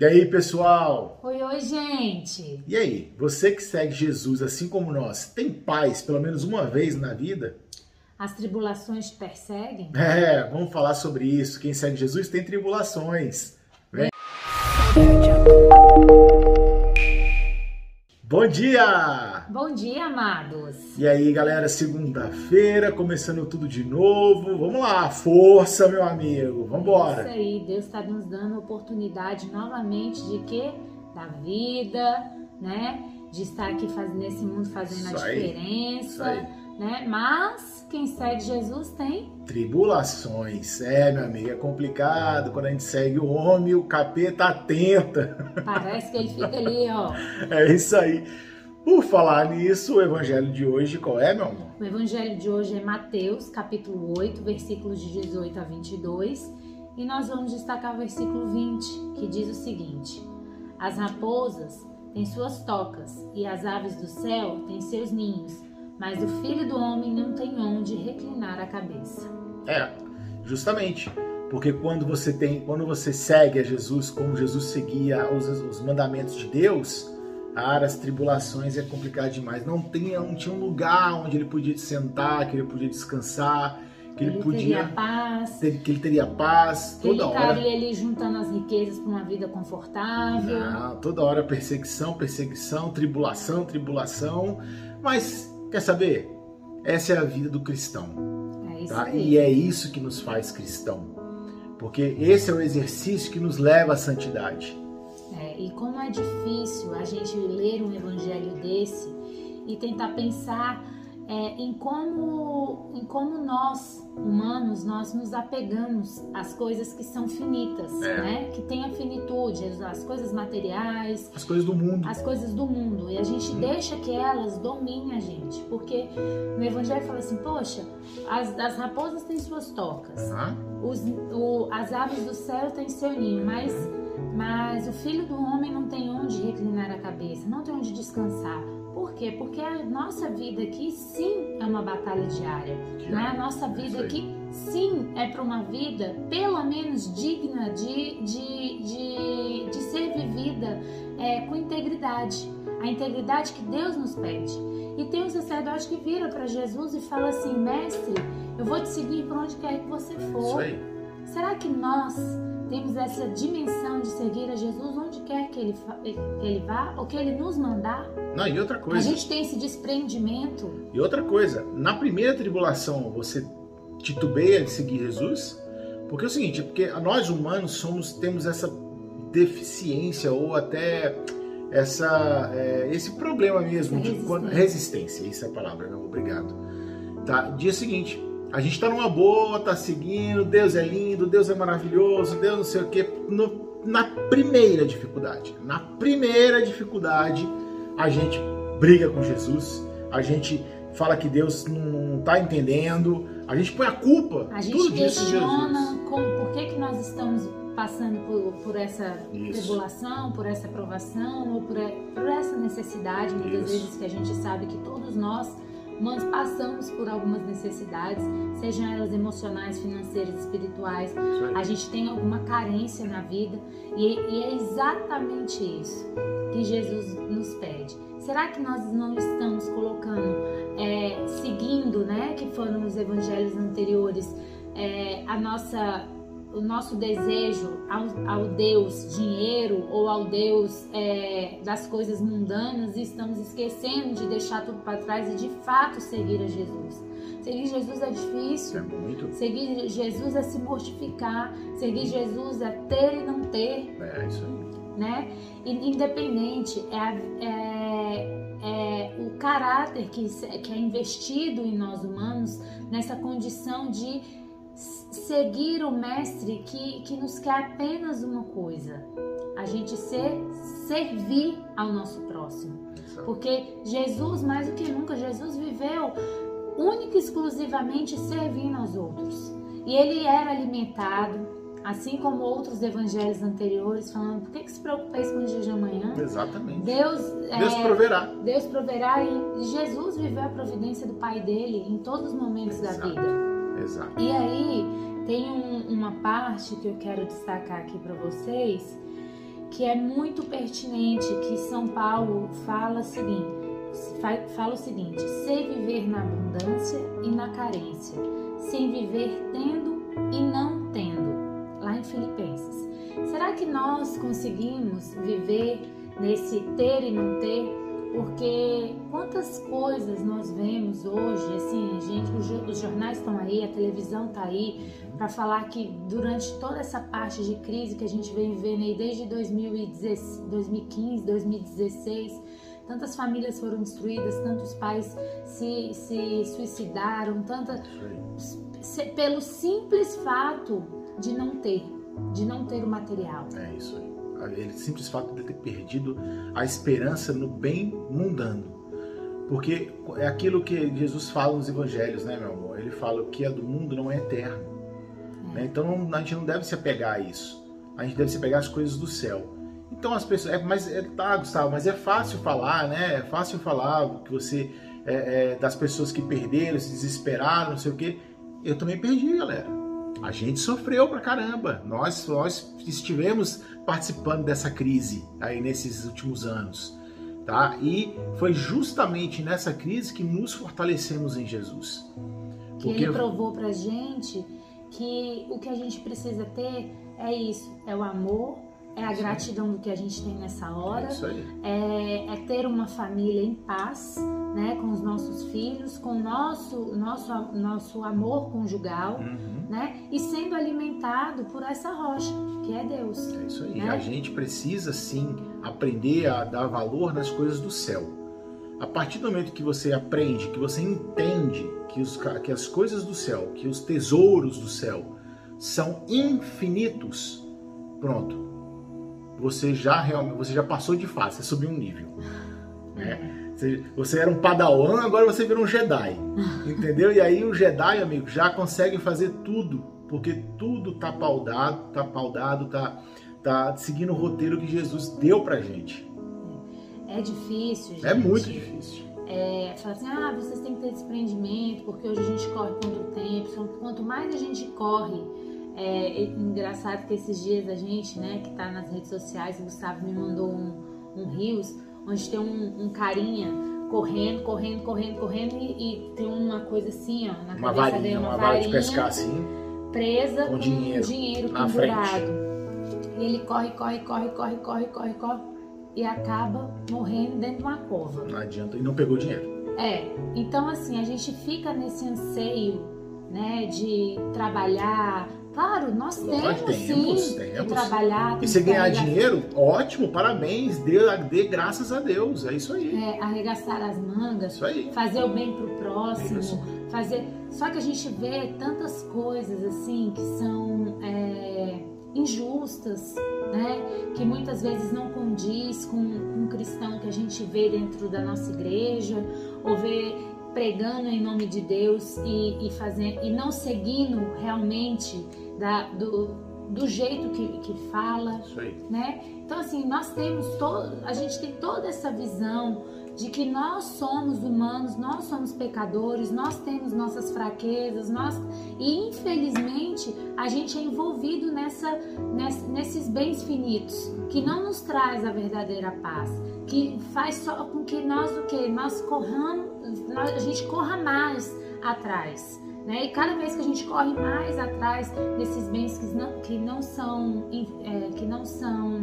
E aí, pessoal? Oi, oi, gente! E aí, você que segue Jesus assim como nós, tem paz pelo menos uma vez na vida? As tribulações te perseguem? É, vamos falar sobre isso. Quem segue Jesus tem tribulações. Vem. Bom dia! Bom dia, amados! E aí, galera, segunda-feira, começando tudo de novo. Vamos lá, força, meu amigo, vamos embora. Isso aí, Deus está nos dando oportunidade novamente de quê? Da vida, né? De estar aqui fazendo nesse mundo fazendo Isso a diferença, né? Mas quem segue Jesus tem Tribulações, é, meu amigo, é complicado quando a gente segue o homem, o capeta atenta. Parece que ele fica ali, ó. É isso aí. Por falar nisso, o evangelho de hoje qual é, meu amor? O evangelho de hoje é Mateus, capítulo 8, versículos de 18 a 22, e nós vamos destacar o versículo 20, que diz o seguinte: As raposas têm suas tocas, e as aves do céu têm seus ninhos, mas o filho do homem não tem a cabeça. É, justamente. Porque quando você tem, quando você segue a Jesus como Jesus seguia os, os mandamentos de Deus, cara, as tribulações é complicado demais. Não tinha, não tinha um lugar onde ele podia sentar, que ele podia descansar, que ele, Ele podia teria paz, ter- que ele teria paz que ele toda hora. estaria ali juntando as riquezas para uma vida confortável. Não, toda hora perseguição, perseguição, tribulação, tribulação. Mas quer saber? Essa é a vida do cristão. É Tá? E é isso que nos faz cristão. Porque esse é o exercício que nos leva à santidade. É, e como é difícil a gente ler um evangelho desse e tentar pensar é, em, como, em como nós, humanos, nós nos apegamos às coisas que são finitas, É. né? Que têm a finitude, as, as coisas materiais, As coisas do mundo. as coisas do mundo. E a gente deixa que elas dominem a gente. Porque no evangelho fala assim, poxa, as, as raposas têm suas tocas, Tá? os, o- as aves do céu têm seu ninho, mas, mas o filho do homem não tem onde reclinar a cabeça, não tem onde descansar. Por quê? Porque a nossa vida aqui sim é uma batalha diária. Né? A nossa É isso vida aqui sim é para uma vida pelo menos digna de, de, de, de ser vivida é, com integridade. A integridade que Deus nos pede. E tem um sacerdote que vira para Jesus e fala assim: Mestre, eu vou te seguir por onde quer que você Isso for. aí. Será que nós temos essa dimensão de seguir a Jesus onde quer que ele, fa- que ele vá ou que ele nos mandar? Não, e outra A coisa. gente tem esse desprendimento? E outra coisa. Na primeira tribulação, você titubeia de seguir Jesus? Porque é o seguinte, porque nós humanos somos, temos essa deficiência ou até essa, é, esse problema mesmo Essa de resistência. resistência, essa é a palavra, não, obrigado. Tá? Dia seguinte, a gente tá numa boa, tá seguindo, Deus é lindo, Deus é maravilhoso, Deus não sei o que. na primeira dificuldade, na primeira dificuldade, a gente briga com Jesus, a gente fala que Deus não, não tá entendendo, a gente põe a culpa, A tudo gente em questiona como, por que, que nós estamos passando por, por essa Isso. tribulação, por essa provação, ou por, por essa necessidade, muitas Isso. vezes que a gente sabe que todos nós, passamos por algumas necessidades, sejam elas emocionais, financeiras, espirituais, a gente tem alguma carência na vida e, e é exatamente isso que Jesus nos pede. Será que nós não estamos colocando, é, seguindo, né, que foram os evangelhos anteriores, é, a nossa, o nosso desejo ao, ao Deus dinheiro ou ao Deus é, das coisas mundanas e estamos esquecendo de deixar tudo para trás e de fato seguir a Jesus? Seguir Jesus é difícil. é muito. Seguir Jesus é se mortificar, seguir Jesus é ter e não ter, É isso aí. né? E independente, é, a- é- é o caráter que, que é investido em nós humanos nessa condição de seguir o Mestre que, que nos quer apenas uma coisa: a gente ser, servir ao nosso próximo. Porque Jesus, mais do que nunca, Jesus viveu única e exclusivamente servindo aos outros. E ele era alimentado, assim como outros evangelhos anteriores, falando: por que, que se preocupeis com o dia de amanhã? Exatamente. Deus, Deus é, proverá. Deus proverá e Jesus viveu a providência do Pai dele em todos os momentos da Exato. vida. Exato. E aí tem um- uma parte que eu quero destacar aqui para vocês que é muito pertinente, que São Paulo fala o seguinte, fala o seguinte: sei viver na abundância e na carência, sem viver tendo e não tendo. Lá em Filipenses. Será que nós conseguimos viver nesse ter e não ter? Quantas coisas nós vemos hoje, assim, gente, os jornais estão aí, a televisão está aí, para falar que durante toda essa parte de crise que a gente vem vivendo aí desde 2015, 2016, tantas famílias foram destruídas, tantos pais se, se suicidaram, tanta, pelo simples fato de não ter, de não ter o material. É isso aí. Ele simples fato de ter perdido a esperança no bem mundano. Porque é aquilo que Jesus fala nos evangelhos, né, meu amor? Ele fala que é do mundo não é eterno. Né? Então a gente não deve se apegar a isso. A gente deve se apegar às coisas do céu. Então as pessoas. É, mas é, tá, Gustavo, mas é fácil falar, né? É fácil falar que você. É, é, das pessoas que perderam, se desesperaram, não sei o quê. Eu também perdi, galera. A gente sofreu pra caramba. Nós, nós estivemos participando dessa crise aí nesses últimos anos. Tá? E foi justamente nessa crise que nos fortalecemos em Jesus. Que Porque... ele provou pra gente que o que a gente precisa ter é isso, é o amor, é a gratidão do que a gente tem nessa hora, é, é, é, ter uma família em paz, né, com os nossos filhos, com nosso, nosso, nosso amor conjugal, uhum. né, e sendo alimentado por essa rocha, que é Deus. É isso aí. Né? A gente precisa sim aprender a dar valor nas coisas do céu. A partir do momento que você aprende, que você entende que, os, que as coisas do céu, que os tesouros do céu são infinitos, pronto, você já realmente você já passou de fase, você subiu um nível. Né? Você, você era um padawan, agora você virou um Jedi. Entendeu? E aí o Jedi, amigo, já consegue fazer tudo, porque tudo tá paudado, tá paudado, tá, tá seguindo o roteiro que Jesus deu pra gente. É difícil, gente. É muito difícil. É, fala assim, ah, vocês têm que ter desprendimento, porque hoje a gente corre contra o tempo. Quanto mais a gente corre, é, engraçado que esses dias a gente, né, que tá nas redes sociais, o Gustavo me mandou um, um Rios, onde tem um, um carinha correndo, correndo, correndo, correndo e, e, tem uma coisa assim, ó, na uma cabeça varinha, dele, uma, uma vara de pescar assim, presa com, com dinheiro, dinheiro pendurado. E ele corre, corre, corre, corre, corre, corre, corre e acaba morrendo dentro de uma cova. Não adianta, e não pegou dinheiro. É, então assim, a gente fica nesse anseio, né, de trabalhar, Claro, nós temos, temos sim temos. que trabalhar. E se ganhar dinheiro, ótimo, parabéns, dê, dê graças a Deus, é isso aí. É, arregaçar as mangas, fazer o bem pro próximo, isso. fazer. Só que a gente vê tantas coisas assim que são é, injustas, né? Que muitas vezes não condiz com, um cristão que a gente vê dentro da nossa igreja, ou vê pregando em nome de Deus e, e, fazendo, e não seguindo realmente da, do, do jeito que, que fala, né? Então assim, nós temos todo, a gente tem toda essa visão de que nós somos humanos, nós somos pecadores, nós temos nossas fraquezas, nós e infelizmente a gente é envolvido nessa, nessa nesses bens finitos que não nos traz a verdadeira paz, que faz só com que nós o que nós corramos, a gente corra mais atrás. Né? E cada vez que a gente corre mais atrás desses bens que não, que não são, é, que não são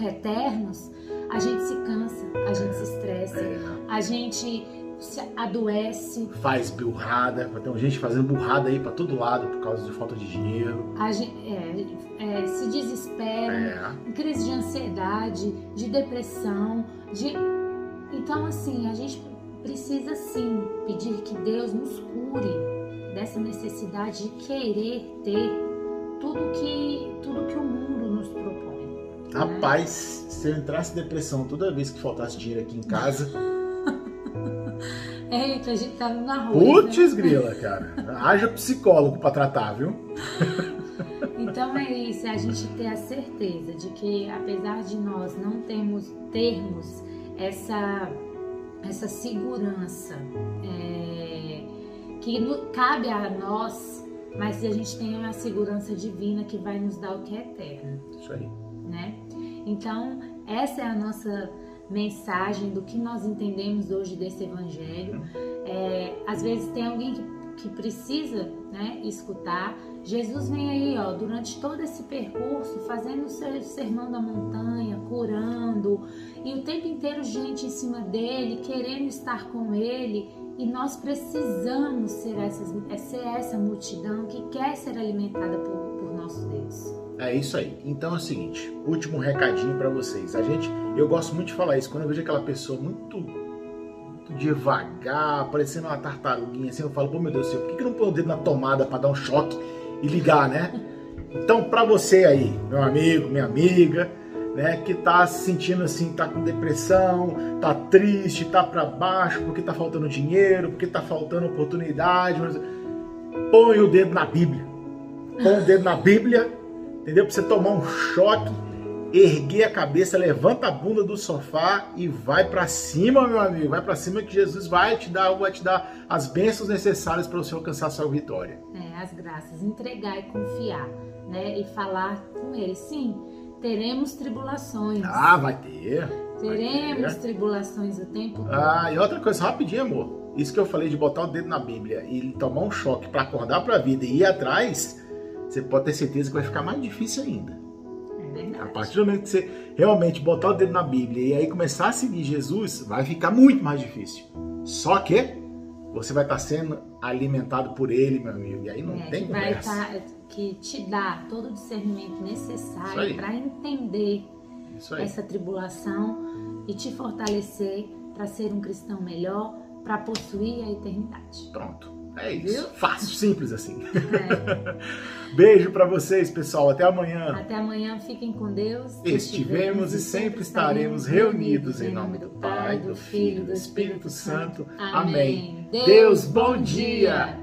eternos, a gente se cansa, a gente se estressa, a gente se adoece. Faz burrada, tem gente fazendo burrada aí para todo lado por causa de falta de dinheiro. A gente, é, é, se desespera, é. crise de ansiedade, de depressão, de... Então, assim, a gente precisa sim pedir que Deus nos cure dessa necessidade de querer ter tudo que, tudo que o mundo nos propõe. Né? Rapaz, né? se eu entrasse em depressão toda vez que faltasse dinheiro aqui em casa. Eita, a gente tá na rua. Putz, né? grila, cara. Haja psicólogo pra tratar, viu? Então é isso, é a gente ter a certeza de que apesar de nós não termos, termos essa, essa segurança, é, que cabe a nós, mas a gente tem a segurança divina que vai nos dar o que é eterno. Isso aí. Né? Então, essa é a nossa mensagem do que nós entendemos hoje desse evangelho. É, às vezes tem alguém que, que precisa né, escutar. Jesus vem aí, ó, durante todo esse percurso, fazendo o seu sermão da montanha, curando, e o tempo inteiro gente em cima dele, querendo estar com ele. E nós precisamos ser, essas, ser essa multidão que quer ser alimentada por, por nosso Deus. É isso aí. Então é o seguinte, último recadinho para vocês. A gente, eu gosto muito de falar isso quando eu vejo aquela pessoa muito, muito devagar, parecendo uma tartaruguinha assim, eu falo, pô meu Deus do céu, por que, que não põe o dedo na tomada para dar um choque e ligar, né? Então para você aí, meu amigo, minha amiga, né, que tá se sentindo assim, tá com depressão, tá triste, tá para baixo porque tá faltando dinheiro, porque tá faltando oportunidade, põe o dedo na Bíblia. Põe o dedo na Bíblia entendeu? Pra você tomar um choque, erguer a cabeça, levanta a bunda do sofá e vai para cima, meu amigo. Vai para cima que Jesus vai te dar, vai te dar as bênçãos necessárias para você alcançar a sua vitória. É, as graças, entregar e confiar, né? E falar com ele. Sim, teremos tribulações. Ah, vai ter. Teremos vai ter. tribulações o tempo todo. Ah, e outra coisa, rapidinho, amor. Isso que eu falei de botar o dedo na Bíblia e tomar um choque para acordar para a vida e ir atrás, você pode ter certeza que vai ficar mais difícil ainda. É a partir do momento que você realmente botar o dedo na Bíblia e aí começar a seguir Jesus, vai ficar muito mais difícil. Só que você vai estar sendo alimentado por Ele, meu amigo. E aí não é, tem conversa. Vai estar, que te dá todo o discernimento necessário para entender essa tribulação e te fortalecer para ser um cristão melhor, para possuir a eternidade. Pronto. É isso. Viu? Fácil, simples assim. É. Beijo para vocês, pessoal. Até amanhã. Até amanhã. Fiquem com Deus. Estivemos e sempre estaremos reunidos em nome do Pai, do Filho e do Espírito Santo. Amém. Deus, bom dia.